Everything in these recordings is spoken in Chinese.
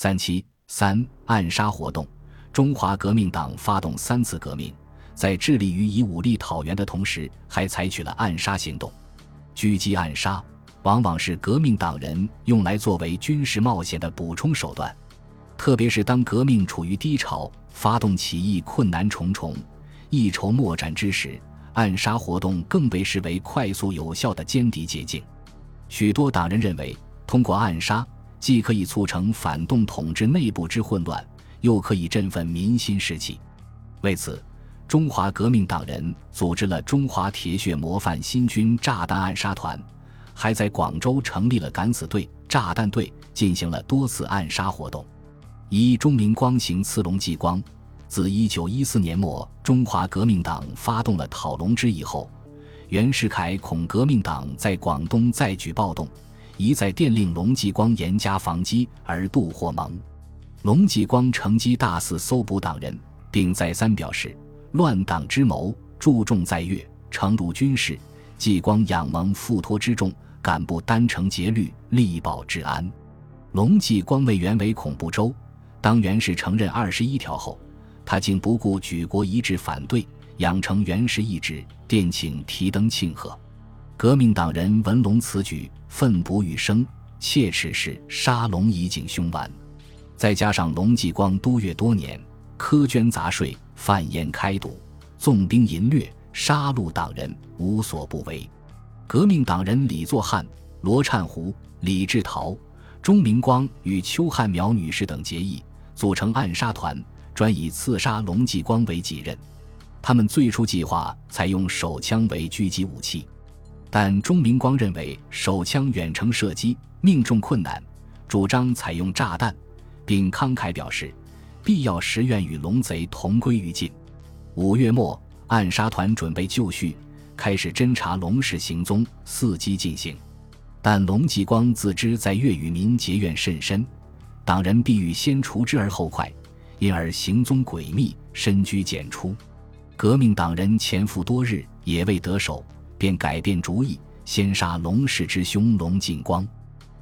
三七三暗杀活动，中华革命党发动三次革命，在致力于以武力讨袁的同时，还采取了暗杀行动。狙击暗杀往往是革命党人用来作为军事冒险的补充手段，特别是当革命处于低潮、发动起义困难重重、一筹莫展之时，暗杀活动更被视为快速有效的歼敌捷径。许多党人认为，通过暗杀。既可以促成反动统治内部之混乱，又可以振奋民心士气。为此，中华革命党人组织了中华铁血模范新军炸弹暗杀团，还在广州成立了敢死队、炸弹队，进行了多次暗杀活动。以钟明光行刺龙继光，自一九一四年末中华革命党发动了讨龙之役后，袁世凯恐革命党在广东再举暴动。一再电令龙继光严加防击，而杜获蒙。龙继光乘机大肆搜捕党人，并再三表示：“乱党之谋，注重在越，诚如军事。继光仰蒙付托之重，敢不单诚节律，力保治安。”龙继光为原为恐怖州，当袁氏承认二十一条后，他竟不顾举国一致反对，养成袁氏意志，电请提灯庆贺。革命党人闻龙此举，奋不欲生，切齿是杀龙以警凶顽。再加上龙继光督阅多年，苛捐杂税，贩烟开赌，纵兵淫掠，杀戮党人，无所不为。革命党人李作汉、罗灿湖、李志陶、钟明光与邱汉苗女士等结义，组成暗杀团，专以刺杀龙继光为己任。他们最初计划采用手枪为狙击武器。但钟明光认为手枪远程射击命中困难，主张采用炸弹，并慷慨表示，必要时愿与龙贼同归于尽。五月末，暗杀团准备就绪，开始侦查龙氏行踪，伺机进行。但龙继光自知在粤与民结怨甚深，党人必欲先除之而后快，因而行踪诡秘，深居简出。革命党人潜伏多日，也未得手。便改变主意，先杀龙氏之兄龙进光。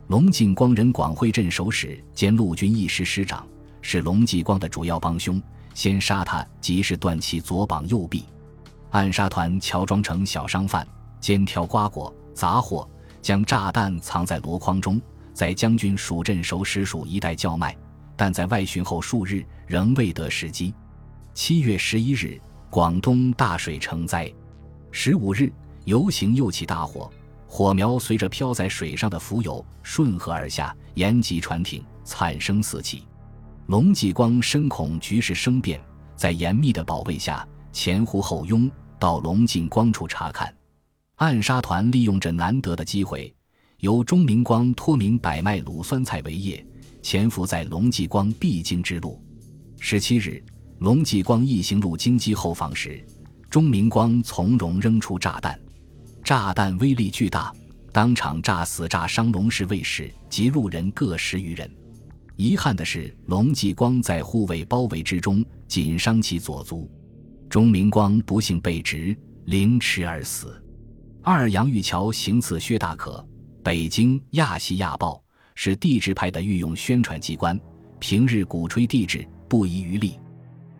龙进光人广汇镇守使兼陆军一师师长，是龙继光的主要帮凶。先杀他，即是断其左膀右臂。暗杀团乔装成小商贩，肩挑瓜果杂货，将炸弹藏在箩筐中，在将军署镇守使署一带叫卖。但在外巡后数日，仍未得时机。七月十一日，广东大水成灾。十五日。游行又起大火，火苗随着飘在水上的浮油顺河而下，延及船艇，惨声四起。龙继光深恐局势生变，在严密的保卫下前呼后拥到龙进光处查看。暗杀团利用这难得的机会，由钟明光托名百麦卤酸菜为业，潜伏在龙继光必经之路。十七日，龙继光一行入京畿后方时，钟明光从容扔出炸弹。炸弹威力巨大，当场炸死、炸伤龙氏卫士及路人各十余人。遗憾的是，龙继光在护卫包围之中，仅伤其左足。钟明光不幸被执凌迟而死。二杨玉桥行刺薛大可，北京《亚细亚报》是帝制派的御用宣传机关，平日鼓吹帝制，不遗余力。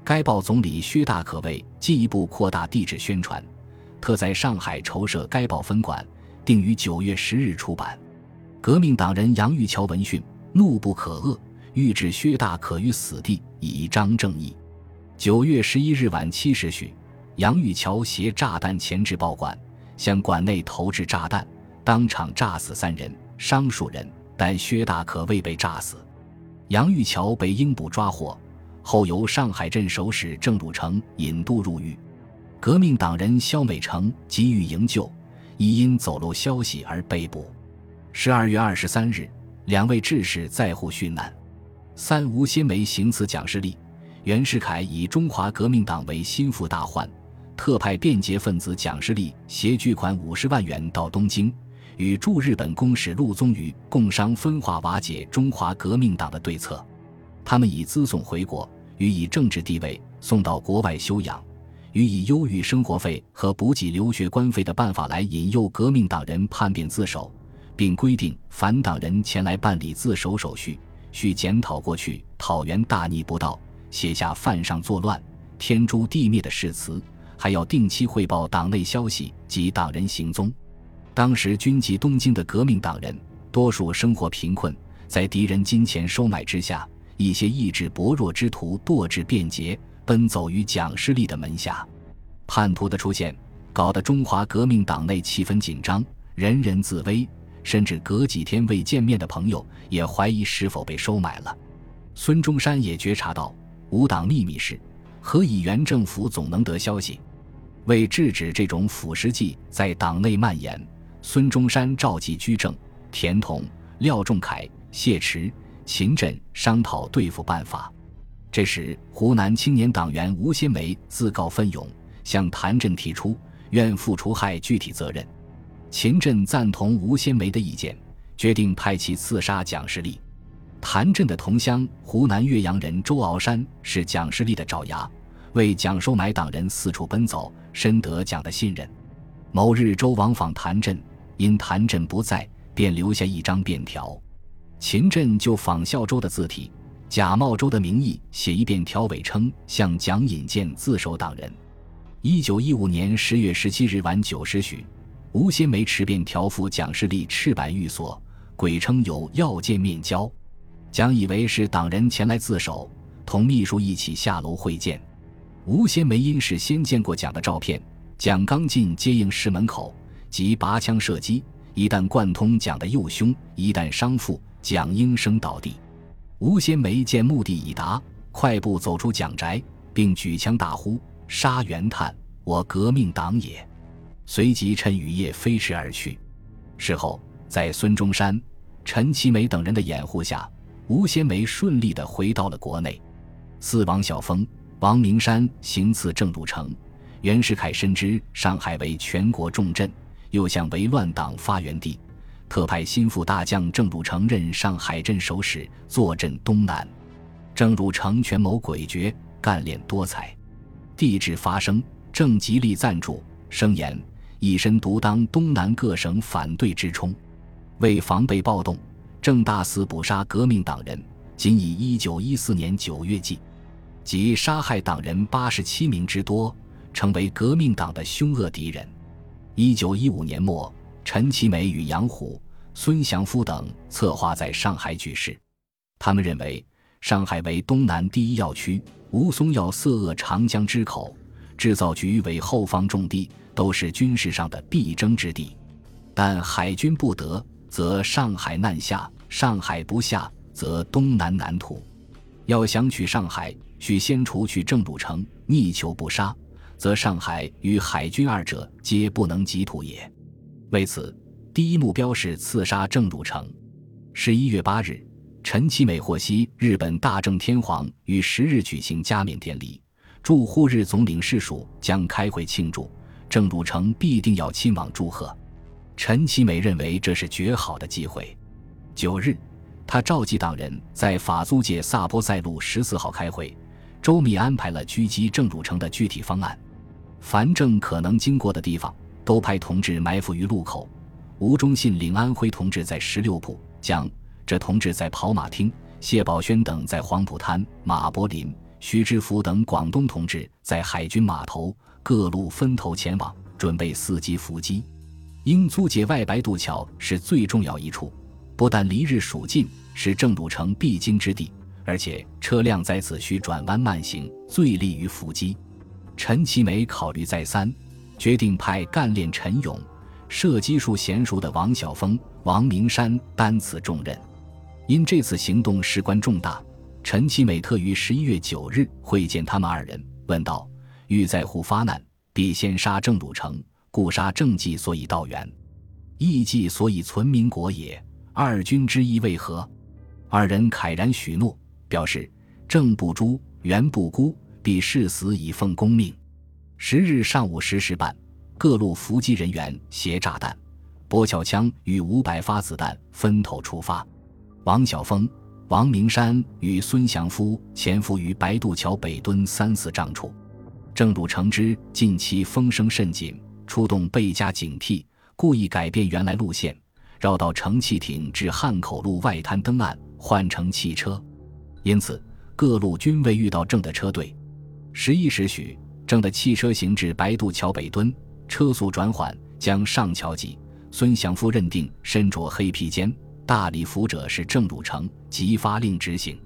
该报总理薛大可为进一步扩大帝制宣传。特在上海筹设该报分馆，定于九月十日出版。革命党人杨玉桥闻讯，怒不可遏，欲置薛大可于死地，以彰正义。九月十一日晚七时许，杨玉桥携炸弹前至报馆，向馆内投掷炸弹，当场炸死三人，伤数人，但薛大可未被炸死。杨玉桥被英捕抓获，后由上海镇守使郑汝成引渡入狱。革命党人肖美成急于营救，已因走漏消息而被捕。十二月二十三日，两位志士在沪殉难。三吴新梅行刺蒋士力，袁世凯以中华革命党为心腹大患，特派便捷分子蒋士力携巨款五十万元到东京，与驻日本公使陆宗舆共商分化瓦解中华革命党的对策。他们以资送回国，予以政治地位，送到国外休养。予以优裕生活费和补给留学官费的办法来引诱革命党人叛变自首，并规定反党人前来办理自首手续，需检讨过去讨袁大逆不道，写下犯上作乱、天诛地灭的誓词，还要定期汇报党内消息及党人行踪。当时军籍东京的革命党人，多数生活贫困，在敌人金钱收买之下，一些意志薄弱之徒堕至变节，奔走于蒋师力的门下。叛徒的出现，搞得中华革命党内气氛紧张，人人自危，甚至隔几天未见面的朋友也怀疑是否被收买了。孙中山也觉察到无党秘密事，何以原政府总能得消息？为制止这种腐蚀剂在党内蔓延。孙中山召集居正、田同、廖仲恺、谢池、秦振商讨对付办法。这时，湖南青年党员吴先梅自告奋勇，向谭震提出愿负除害具体责任。秦震赞同吴先梅的意见，决定派其刺杀蒋士力。谭震的同乡湖南岳阳人周鳌山是蒋士力的爪牙，为蒋收买党人四处奔走，深得蒋的信任。某日，周往访谭震。因谭震不在，便留下一张便条。秦震就仿效周的字体，假冒周的名义写一便条，尾称向蒋引荐自首党人。一九一五年十月十七日晚九时许，吴先梅持便条赴蒋士力赤坂寓所，鬼称有要见面交。蒋以为是党人前来自首，同秘书一起下楼会见。吴先梅因是先见过蒋的照片，蒋刚进接应室门口。即拔枪射击，一旦贯通蒋的右胸，一旦伤腹，蒋应声倒地。吴先梅见目的已达，快步走出蒋宅，并举枪大呼：“杀袁探，我革命党也！”随即趁雨夜飞驰而去。事后，在孙中山、陈其美等人的掩护下，吴先梅顺利地回到了国内。四王晓峰、王明山行刺郑汝成，袁世凯深知上海为全国重镇。又向为乱党发源地，特派心腹大将郑汝成任上海镇守使，坐镇东南。郑汝成权谋诡谲，干练多才。地质发生，郑极力赞助，声言一身独当东南各省反对之冲。为防备暴动，郑大肆捕杀革命党人，仅以一九一四年九月计，即杀害党人八十七名之多，成为革命党的凶恶敌人。一九一五年末，陈其美与杨虎、孙祥夫等策划在上海举事。他们认为，上海为东南第一要区，吴淞要塞扼长江之口，制造局为后方重地，都是军事上的必争之地。但海军不得，则上海难下；上海不下，则东南难图。要想取上海，需先除去郑汝成，逆求不杀。则上海与海军二者皆不能及土也。为此，第一目标是刺杀郑汝成。十一月八日，陈其美获悉日本大正天皇于十日举行加冕典礼，驻沪日总领事署将开会庆祝，郑汝成必定要亲往祝贺。陈其美认为这是绝好的机会。九日，他召集党人在法租界萨坡塞路十四号开会，周密安排了狙击郑汝成的具体方案。凡正可能经过的地方，都派同志埋伏于路口。吴忠信领安徽同志在十六铺江，这同志在跑马厅；谢宝轩等在黄浦滩；马柏林、徐知福等广东同志在海军码头。各路分头前往，准备伺机伏击。英租界外白渡桥是最重要一处，不但离日属近，是郑汝成必经之地，而且车辆在此需转弯慢行，最利于伏击。陈其美考虑再三，决定派干练陈勇、射击术娴熟的王晓峰、王明山担此重任。因这次行动事关重大，陈其美特于十一月九日会见他们二人，问道：“欲在沪发难，必先杀郑汝成，故杀郑济所以道源，义济所以存民国也。二君之意为何？”二人慨然许诺，表示郑不诛，袁不孤。必誓死以奉公命。十日上午十时半，各路伏击人员携炸弹、驳壳枪与五百发子弹分头出发。王晓峰、王明山与孙祥夫潜伏于白渡桥北墩三四丈处。郑汝成之近期风声甚紧，出动倍加警惕，故意改变原来路线，绕到承气艇至汉口路外滩登岸，换乘汽车，因此各路均未遇到郑的车队。十一时许，郑的汽车行至白渡桥北墩，车速转缓，将上桥即，孙祥夫认定身着黑披肩、大礼服者是郑汝成，即发令执行。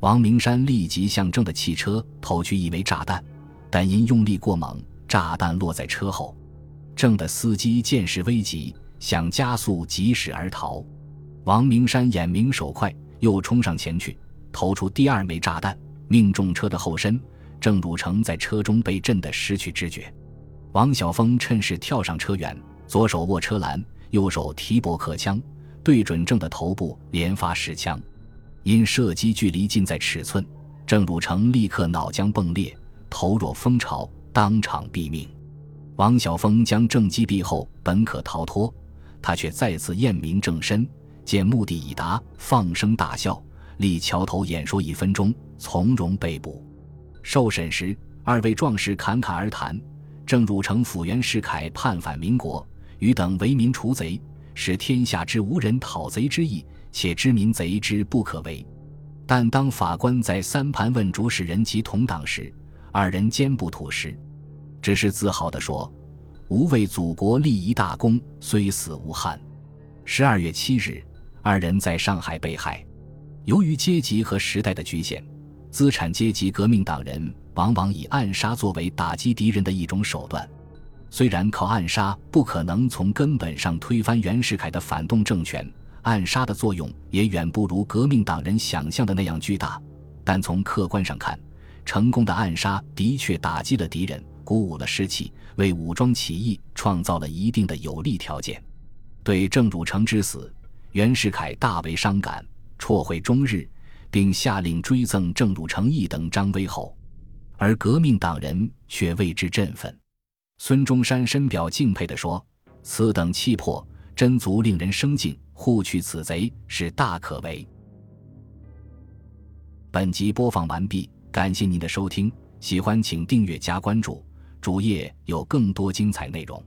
王明山立即向郑的汽车投去一枚炸弹，但因用力过猛，炸弹落在车后。郑的司机见势危急，想加速疾驶而逃。王明山眼明手快，又冲上前去，投出第二枚炸弹，命中车的后身。郑汝成在车中被震得失去知觉。王晓峰趁势跳上车辕，左手握车篮，右手提驳壳枪，对准郑的头部连发十枪。因射击距离近在尺寸，郑汝成立刻脑浆迸裂，头若蜂巢，当场毙命。王晓峰将郑击毙后，本可逃脱，他却再次验明正身，见目的已达，放声大笑，立桥头演说一分钟，从容被捕。受审时，二位壮士侃侃而谈，郑汝成抚袁世凯叛反民国，与等为民除贼，使天下之无人讨贼之意。且知民贼之不可为，但当法官在三盘问主使人及同党时，二人坚不吐实，只是自豪地说：“吾为祖国立一大功，虽死无憾。”十二月七日，二人在上海被害。由于阶级和时代的局限，资产阶级革命党人往往以暗杀作为打击敌人的一种手段。虽然靠暗杀不可能从根本上推翻袁世凯的反动政权。暗杀的作用也远不如革命党人想象的那样巨大，但从客观上看，成功的暗杀的确打击了敌人，鼓舞了士气，为武装起义创造了一定的有利条件。对郑汝成之死，袁世凯大为伤感，辍会终日，并下令追赠郑汝成一等张威侯，而革命党人却为之振奋。孙中山深表敬佩地说：“此等气魄，真足令人生敬。”护去此贼是大可为。本集播放完毕，感谢您的收听，喜欢请订阅加关注，主页有更多精彩内容。